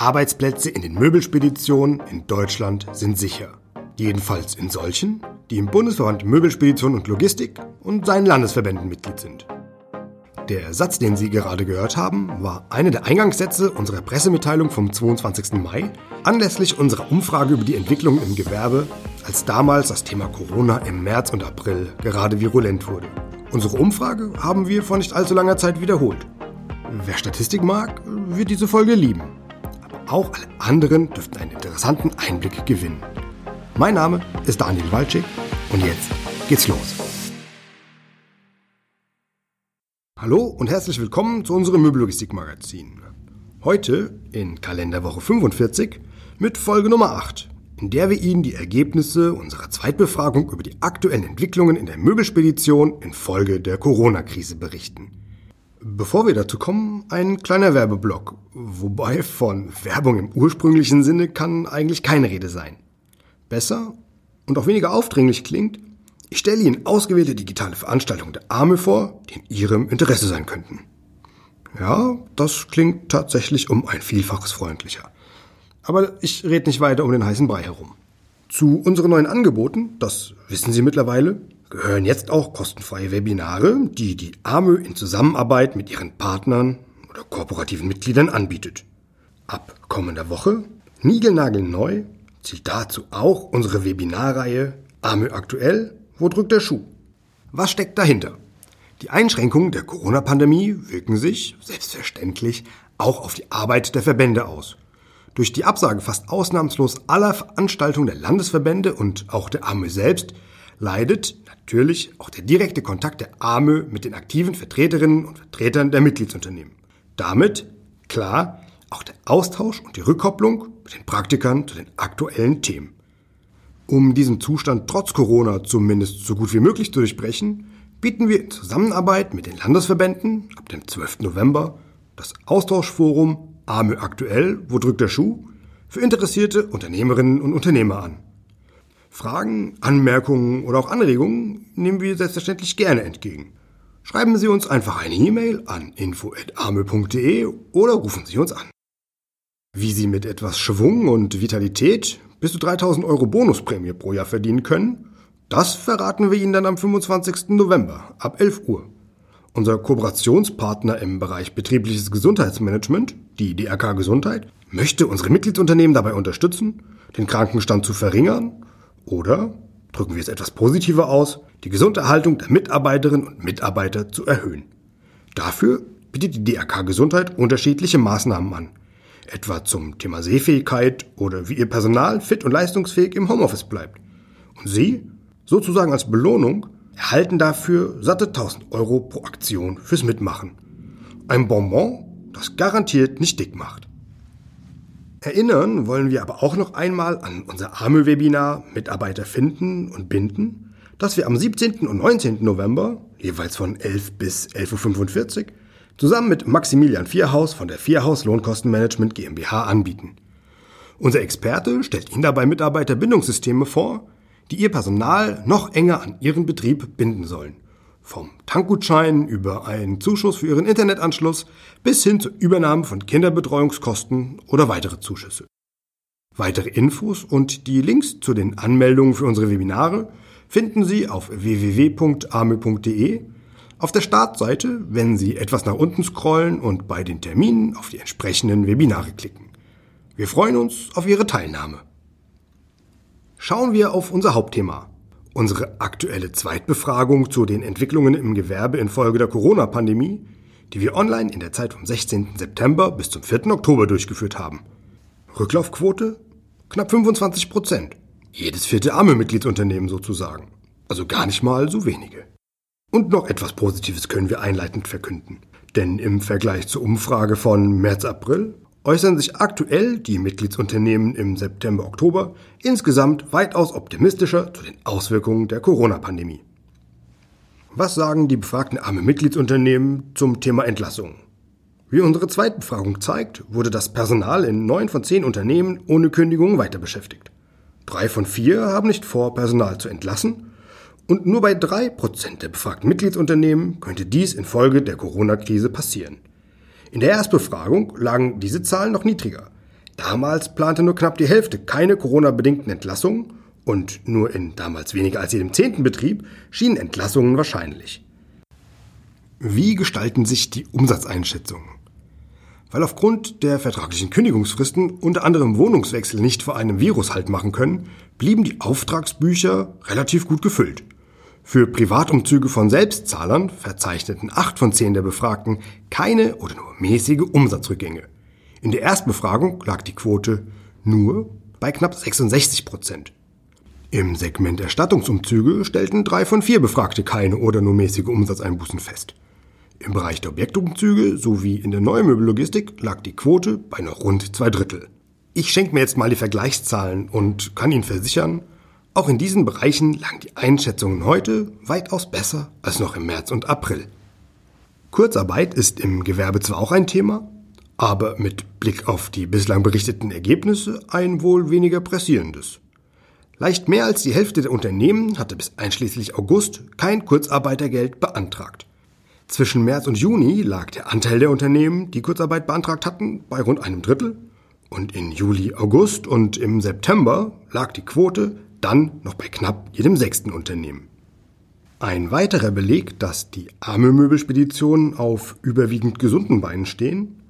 Arbeitsplätze in den Möbelspeditionen in Deutschland sind sicher. Jedenfalls in solchen, die im Bundesverband Möbelspedition und Logistik und seinen Landesverbänden Mitglied sind. Der Satz, den Sie gerade gehört haben, war eine der Eingangssätze unserer Pressemitteilung vom 22. Mai anlässlich unserer Umfrage über die Entwicklung im Gewerbe, als damals das Thema Corona im März und April gerade virulent wurde. Unsere Umfrage haben wir vor nicht allzu langer Zeit wiederholt. Wer Statistik mag, wird diese Folge lieben. Auch alle anderen dürften einen interessanten Einblick gewinnen. Mein Name ist Daniel Walczyk und jetzt geht's los. Hallo und herzlich willkommen zu unserem Möbellogistik-Magazin. Heute in Kalenderwoche 45 mit Folge Nummer 8, in der wir Ihnen die Ergebnisse unserer Zweitbefragung über die aktuellen Entwicklungen in der Möbelspedition infolge der Corona-Krise berichten. Bevor wir dazu kommen, ein kleiner Werbeblock, wobei von Werbung im ursprünglichen Sinne kann eigentlich keine Rede sein. Besser und auch weniger aufdringlich klingt, ich stelle Ihnen ausgewählte digitale Veranstaltungen der AME vor, die in Ihrem Interesse sein könnten. Ja, das klingt tatsächlich um ein Vielfaches freundlicher. Aber ich rede nicht weiter um den heißen Brei herum. Zu unseren neuen Angeboten, das wissen Sie mittlerweile, gehören jetzt auch kostenfreie Webinare, die die AME in Zusammenarbeit mit ihren Partnern oder kooperativen Mitgliedern anbietet. Ab kommender Woche, niegelnagelneu, zählt dazu auch unsere Webinarreihe AME aktuell wo drückt der Schuh? Was steckt dahinter? Die Einschränkungen der Corona-Pandemie wirken sich, selbstverständlich, auch auf die Arbeit der Verbände aus. Durch die Absage fast ausnahmslos aller Veranstaltungen der Landesverbände und auch der AMÖ selbst leidet natürlich auch der direkte Kontakt der AMÖ mit den aktiven Vertreterinnen und Vertretern der Mitgliedsunternehmen. Damit, klar, auch der Austausch und die Rückkopplung mit den Praktikern zu den aktuellen Themen. Um diesen Zustand trotz Corona zumindest so gut wie möglich zu durchbrechen, bieten wir in Zusammenarbeit mit den Landesverbänden ab dem 12. November das Austauschforum AMÖ aktuell, wo drückt der Schuh, für interessierte Unternehmerinnen und Unternehmer an. Fragen, Anmerkungen oder auch Anregungen nehmen wir selbstverständlich gerne entgegen. Schreiben Sie uns einfach eine E-Mail an info.amö.de oder rufen Sie uns an. Wie Sie mit etwas Schwung und Vitalität bis zu 3000 Euro Bonusprämie pro Jahr verdienen können? Das verraten wir Ihnen dann am 25. November ab 11 Uhr. Unser Kooperationspartner im Bereich betriebliches Gesundheitsmanagement, die DRK Gesundheit, möchte unsere Mitgliedsunternehmen dabei unterstützen, den Krankenstand zu verringern oder, drücken wir es etwas positiver aus, die Gesunderhaltung der Mitarbeiterinnen und Mitarbeiter zu erhöhen. Dafür bietet die DRK Gesundheit unterschiedliche Maßnahmen an, etwa zum Thema Sehfähigkeit oder wie Ihr Personal fit und leistungsfähig im Homeoffice bleibt. Und Sie, sozusagen als Belohnung, erhalten dafür satte 1000 Euro pro Aktion fürs Mitmachen. Ein Bonbon, das garantiert nicht dick macht. Erinnern wollen wir aber auch noch einmal an unser AME-Webinar Mitarbeiter finden und binden, das wir am 17. und 19. November, jeweils von 11 bis 11.45 Uhr, zusammen mit Maximilian Vierhaus von der Vierhaus Lohnkostenmanagement GmbH anbieten. Unser Experte stellt Ihnen dabei Mitarbeiterbindungssysteme vor, die Ihr Personal noch enger an Ihren Betrieb binden sollen. Vom Tankgutschein über einen Zuschuss für Ihren Internetanschluss bis hin zur Übernahme von Kinderbetreuungskosten oder weitere Zuschüsse. Weitere Infos und die Links zu den Anmeldungen für unsere Webinare finden Sie auf www.ame.de auf der Startseite, wenn Sie etwas nach unten scrollen und bei den Terminen auf die entsprechenden Webinare klicken. Wir freuen uns auf Ihre Teilnahme. Schauen wir auf unser Hauptthema. Unsere aktuelle Zweitbefragung zu den Entwicklungen im Gewerbe infolge der Corona-Pandemie, die wir online in der Zeit vom 16. September bis zum 4. Oktober durchgeführt haben. Rücklaufquote? Knapp 25 Prozent. Jedes vierte arme Mitgliedsunternehmen sozusagen. Also gar nicht mal so wenige. Und noch etwas Positives können wir einleitend verkünden. Denn im Vergleich zur Umfrage von März-April äußern sich aktuell die Mitgliedsunternehmen im September-Oktober insgesamt weitaus optimistischer zu den Auswirkungen der Corona-Pandemie. Was sagen die befragten arme Mitgliedsunternehmen zum Thema Entlassungen? Wie unsere Zweitbefragung zeigt, wurde das Personal in neun von zehn Unternehmen ohne Kündigung weiter beschäftigt. Drei von vier haben nicht vor, Personal zu entlassen und nur bei drei Prozent der befragten Mitgliedsunternehmen könnte dies infolge der Corona-Krise passieren. In der Erstbefragung lagen diese Zahlen noch niedriger. Damals plante nur knapp die Hälfte keine Corona-bedingten Entlassungen und nur in damals weniger als jedem zehnten Betrieb schienen Entlassungen wahrscheinlich. Wie gestalten sich die Umsatzeinschätzungen? Weil aufgrund der vertraglichen Kündigungsfristen unter anderem Wohnungswechsel nicht vor einem Virus halt machen können, blieben die Auftragsbücher relativ gut gefüllt. Für Privatumzüge von Selbstzahlern verzeichneten acht von zehn der Befragten keine oder nur mäßige Umsatzrückgänge. In der Erstbefragung lag die Quote nur bei knapp 66 Prozent. Im Segment Erstattungsumzüge stellten drei von vier Befragte keine oder nur mäßige Umsatzeinbußen fest. Im Bereich der Objektumzüge sowie in der Neumöbellogistik lag die Quote bei noch rund zwei Drittel. Ich schenke mir jetzt mal die Vergleichszahlen und kann Ihnen versichern, auch in diesen Bereichen lagen die Einschätzungen heute weitaus besser als noch im März und April. Kurzarbeit ist im Gewerbe zwar auch ein Thema, aber mit Blick auf die bislang berichteten Ergebnisse ein wohl weniger pressierendes. Leicht mehr als die Hälfte der Unternehmen hatte bis einschließlich August kein Kurzarbeitergeld beantragt. Zwischen März und Juni lag der Anteil der Unternehmen, die Kurzarbeit beantragt hatten, bei rund einem Drittel. Und in Juli, August und im September lag die Quote dann noch bei knapp jedem sechsten Unternehmen. Ein weiterer Beleg, dass die arme Möbelspeditionen auf überwiegend gesunden Beinen stehen,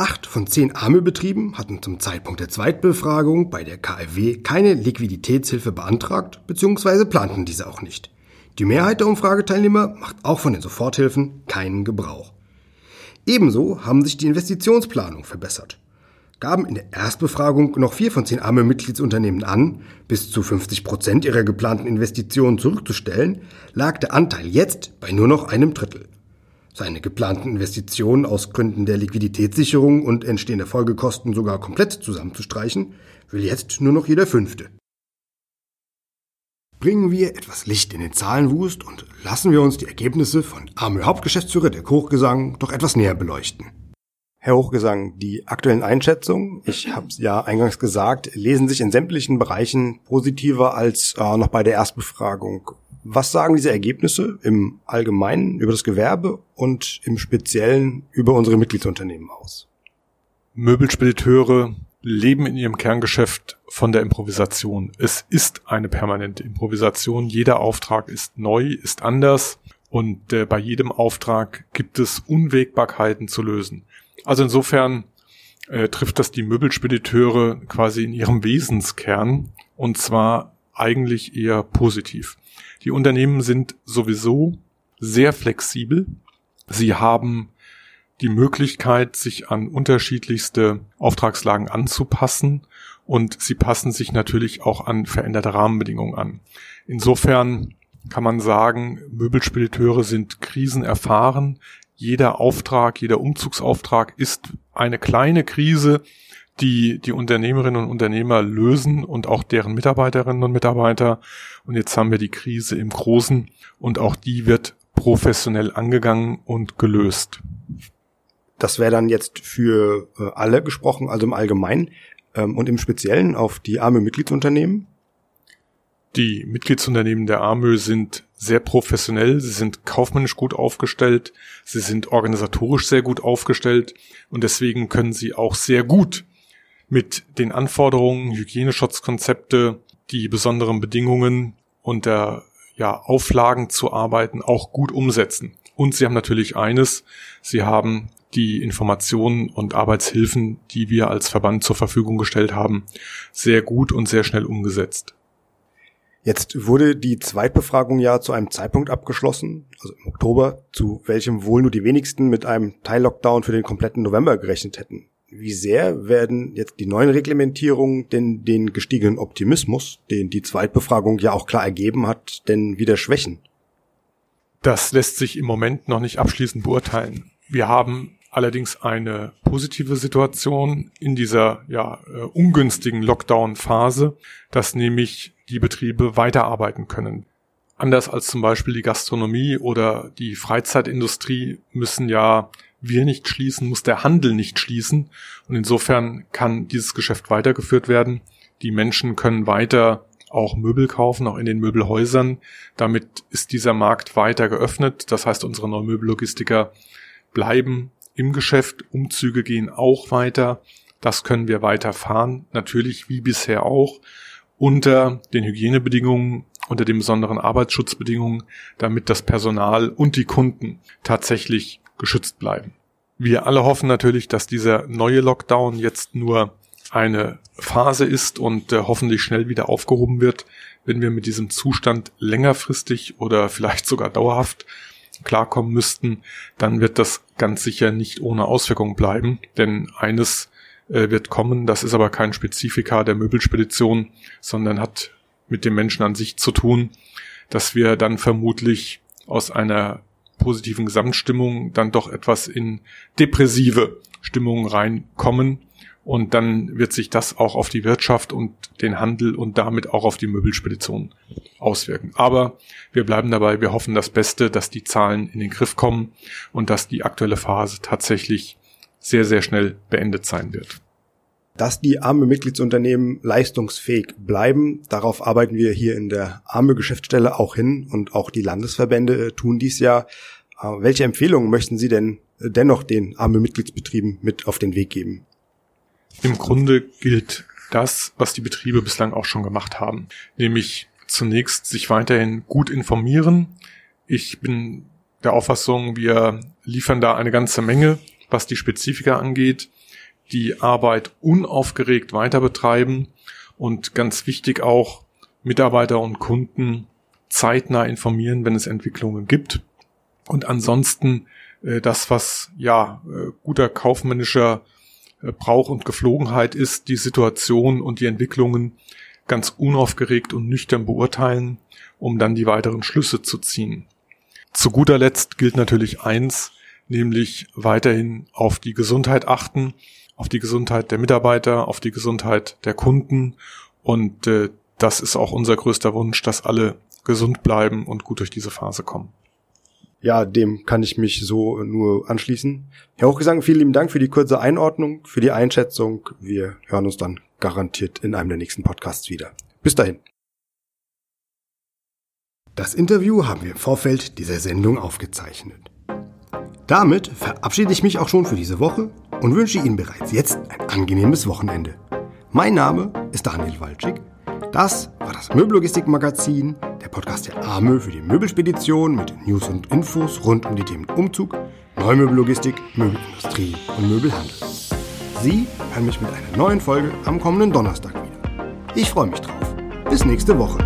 Acht von zehn Armebetrieben hatten zum Zeitpunkt der Zweitbefragung bei der KfW keine Liquiditätshilfe beantragt bzw. planten diese auch nicht. Die Mehrheit der Umfrageteilnehmer macht auch von den Soforthilfen keinen Gebrauch. Ebenso haben sich die Investitionsplanung verbessert. Gaben in der Erstbefragung noch vier von zehn arme Mitgliedsunternehmen an, bis zu 50 Prozent ihrer geplanten Investitionen zurückzustellen, lag der Anteil jetzt bei nur noch einem Drittel. Seine geplanten Investitionen aus Gründen der Liquiditätssicherung und entstehender Folgekosten sogar komplett zusammenzustreichen, will jetzt nur noch jeder Fünfte. Bringen wir etwas Licht in den Zahlenwust und lassen wir uns die Ergebnisse von Arme Hauptgeschäftsführer der Hochgesang doch etwas näher beleuchten. Herr Hochgesang, die aktuellen Einschätzungen, ich habe es ja eingangs gesagt, lesen sich in sämtlichen Bereichen positiver als äh, noch bei der Erstbefragung. Was sagen diese Ergebnisse im Allgemeinen über das Gewerbe und im Speziellen über unsere Mitgliedsunternehmen aus? Möbelspediteure leben in ihrem Kerngeschäft von der Improvisation. Es ist eine permanente Improvisation. Jeder Auftrag ist neu, ist anders und äh, bei jedem Auftrag gibt es Unwägbarkeiten zu lösen. Also insofern äh, trifft das die Möbelspediteure quasi in ihrem Wesenskern und zwar eigentlich eher positiv. Die Unternehmen sind sowieso sehr flexibel. Sie haben die Möglichkeit, sich an unterschiedlichste Auftragslagen anzupassen und sie passen sich natürlich auch an veränderte Rahmenbedingungen an. Insofern kann man sagen, Möbelspediteure sind krisenerfahren. Jeder Auftrag, jeder Umzugsauftrag ist eine kleine Krise, die die Unternehmerinnen und Unternehmer lösen und auch deren Mitarbeiterinnen und Mitarbeiter. Und jetzt haben wir die Krise im Großen und auch die wird professionell angegangen und gelöst. Das wäre dann jetzt für äh, alle gesprochen, also im Allgemeinen ähm, und im Speziellen auf die arme Mitgliedsunternehmen. Die Mitgliedsunternehmen der AMÖ sind sehr professionell, sie sind kaufmännisch gut aufgestellt, sie sind organisatorisch sehr gut aufgestellt und deswegen können sie auch sehr gut mit den Anforderungen, Hygieneschutzkonzepte, die besonderen Bedingungen und der ja, Auflagen zu arbeiten auch gut umsetzen. Und sie haben natürlich eines, sie haben die Informationen und Arbeitshilfen, die wir als Verband zur Verfügung gestellt haben, sehr gut und sehr schnell umgesetzt. Jetzt wurde die Zweitbefragung ja zu einem Zeitpunkt abgeschlossen, also im Oktober, zu welchem wohl nur die wenigsten mit einem Teil-Lockdown für den kompletten November gerechnet hätten. Wie sehr werden jetzt die neuen Reglementierungen denn den gestiegenen Optimismus, den die Zweitbefragung ja auch klar ergeben hat, denn wieder schwächen? Das lässt sich im Moment noch nicht abschließend beurteilen. Wir haben allerdings eine positive Situation in dieser ja, äh, ungünstigen Lockdown-Phase, dass nämlich die Betriebe weiterarbeiten können. Anders als zum Beispiel die Gastronomie oder die Freizeitindustrie müssen ja wir nicht schließen, muss der Handel nicht schließen. Und insofern kann dieses Geschäft weitergeführt werden. Die Menschen können weiter auch Möbel kaufen, auch in den Möbelhäusern. Damit ist dieser Markt weiter geöffnet. Das heißt, unsere Neumöbellogistiker bleiben im Geschäft. Umzüge gehen auch weiter. Das können wir weiterfahren, natürlich wie bisher auch, unter den Hygienebedingungen, unter den besonderen Arbeitsschutzbedingungen, damit das Personal und die Kunden tatsächlich geschützt bleiben. Wir alle hoffen natürlich, dass dieser neue Lockdown jetzt nur eine Phase ist und äh, hoffentlich schnell wieder aufgehoben wird. Wenn wir mit diesem Zustand längerfristig oder vielleicht sogar dauerhaft klarkommen müssten, dann wird das ganz sicher nicht ohne Auswirkungen bleiben. Denn eines äh, wird kommen, das ist aber kein Spezifika der Möbelspedition, sondern hat mit dem Menschen an sich zu tun, dass wir dann vermutlich aus einer positiven Gesamtstimmung dann doch etwas in depressive Stimmungen reinkommen. Und dann wird sich das auch auf die Wirtschaft und den Handel und damit auch auf die Möbelspedition auswirken. Aber wir bleiben dabei, wir hoffen das Beste, dass die Zahlen in den Griff kommen und dass die aktuelle Phase tatsächlich sehr, sehr schnell beendet sein wird. Dass die arme Mitgliedsunternehmen leistungsfähig bleiben, darauf arbeiten wir hier in der arme Geschäftsstelle auch hin und auch die Landesverbände äh, tun dies ja. Äh, welche Empfehlungen möchten Sie denn äh, dennoch den arme Mitgliedsbetrieben mit auf den Weg geben? Im Grunde gilt das, was die Betriebe bislang auch schon gemacht haben, nämlich zunächst sich weiterhin gut informieren. Ich bin der Auffassung, wir liefern da eine ganze Menge, was die Spezifika angeht, die Arbeit unaufgeregt weiter betreiben und ganz wichtig auch Mitarbeiter und Kunden zeitnah informieren, wenn es Entwicklungen gibt. Und ansonsten äh, das, was ja äh, guter kaufmännischer äh, Brauch und Geflogenheit ist, die Situation und die Entwicklungen ganz unaufgeregt und nüchtern beurteilen, um dann die weiteren Schlüsse zu ziehen. Zu guter Letzt gilt natürlich eins, nämlich weiterhin auf die Gesundheit achten, auf die Gesundheit der Mitarbeiter, auf die Gesundheit der Kunden und äh, das ist auch unser größter Wunsch, dass alle gesund bleiben und gut durch diese Phase kommen. Ja, dem kann ich mich so nur anschließen. Herr Hochgesang, vielen lieben Dank für die kurze Einordnung, für die Einschätzung. Wir hören uns dann garantiert in einem der nächsten Podcasts wieder. Bis dahin. Das Interview haben wir im Vorfeld dieser Sendung aufgezeichnet. Damit verabschiede ich mich auch schon für diese Woche und wünsche Ihnen bereits jetzt ein angenehmes Wochenende. Mein Name ist Daniel Walczyk. Das war das Möbellogistik-Magazin, der Podcast der AMÖ für die Möbelspedition mit News und Infos rund um die Themen Umzug, Neumöbellogistik, Möbelindustrie und Möbelhandel. Sie hören mich mit einer neuen Folge am kommenden Donnerstag wieder. Ich freue mich drauf. Bis nächste Woche.